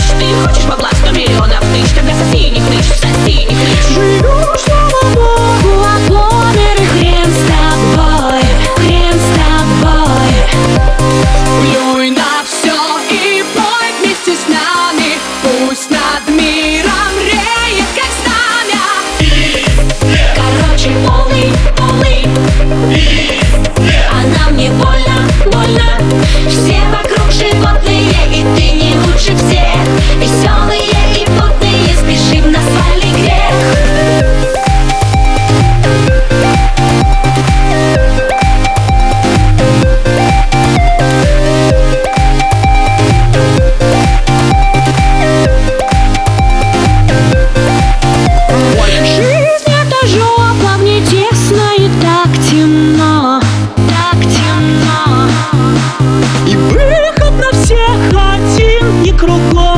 хрыч Ты хочешь бабла сто миллионов тысяч Когда соси не хрыч, соси не хрыч Живешь, слава богу, а помер и хрен с тобой Хрен с тобой. Плюй на все и пой вместе с нами Пусть над миром реет, как знамя. Короче, полный, полный. кругом.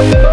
Thank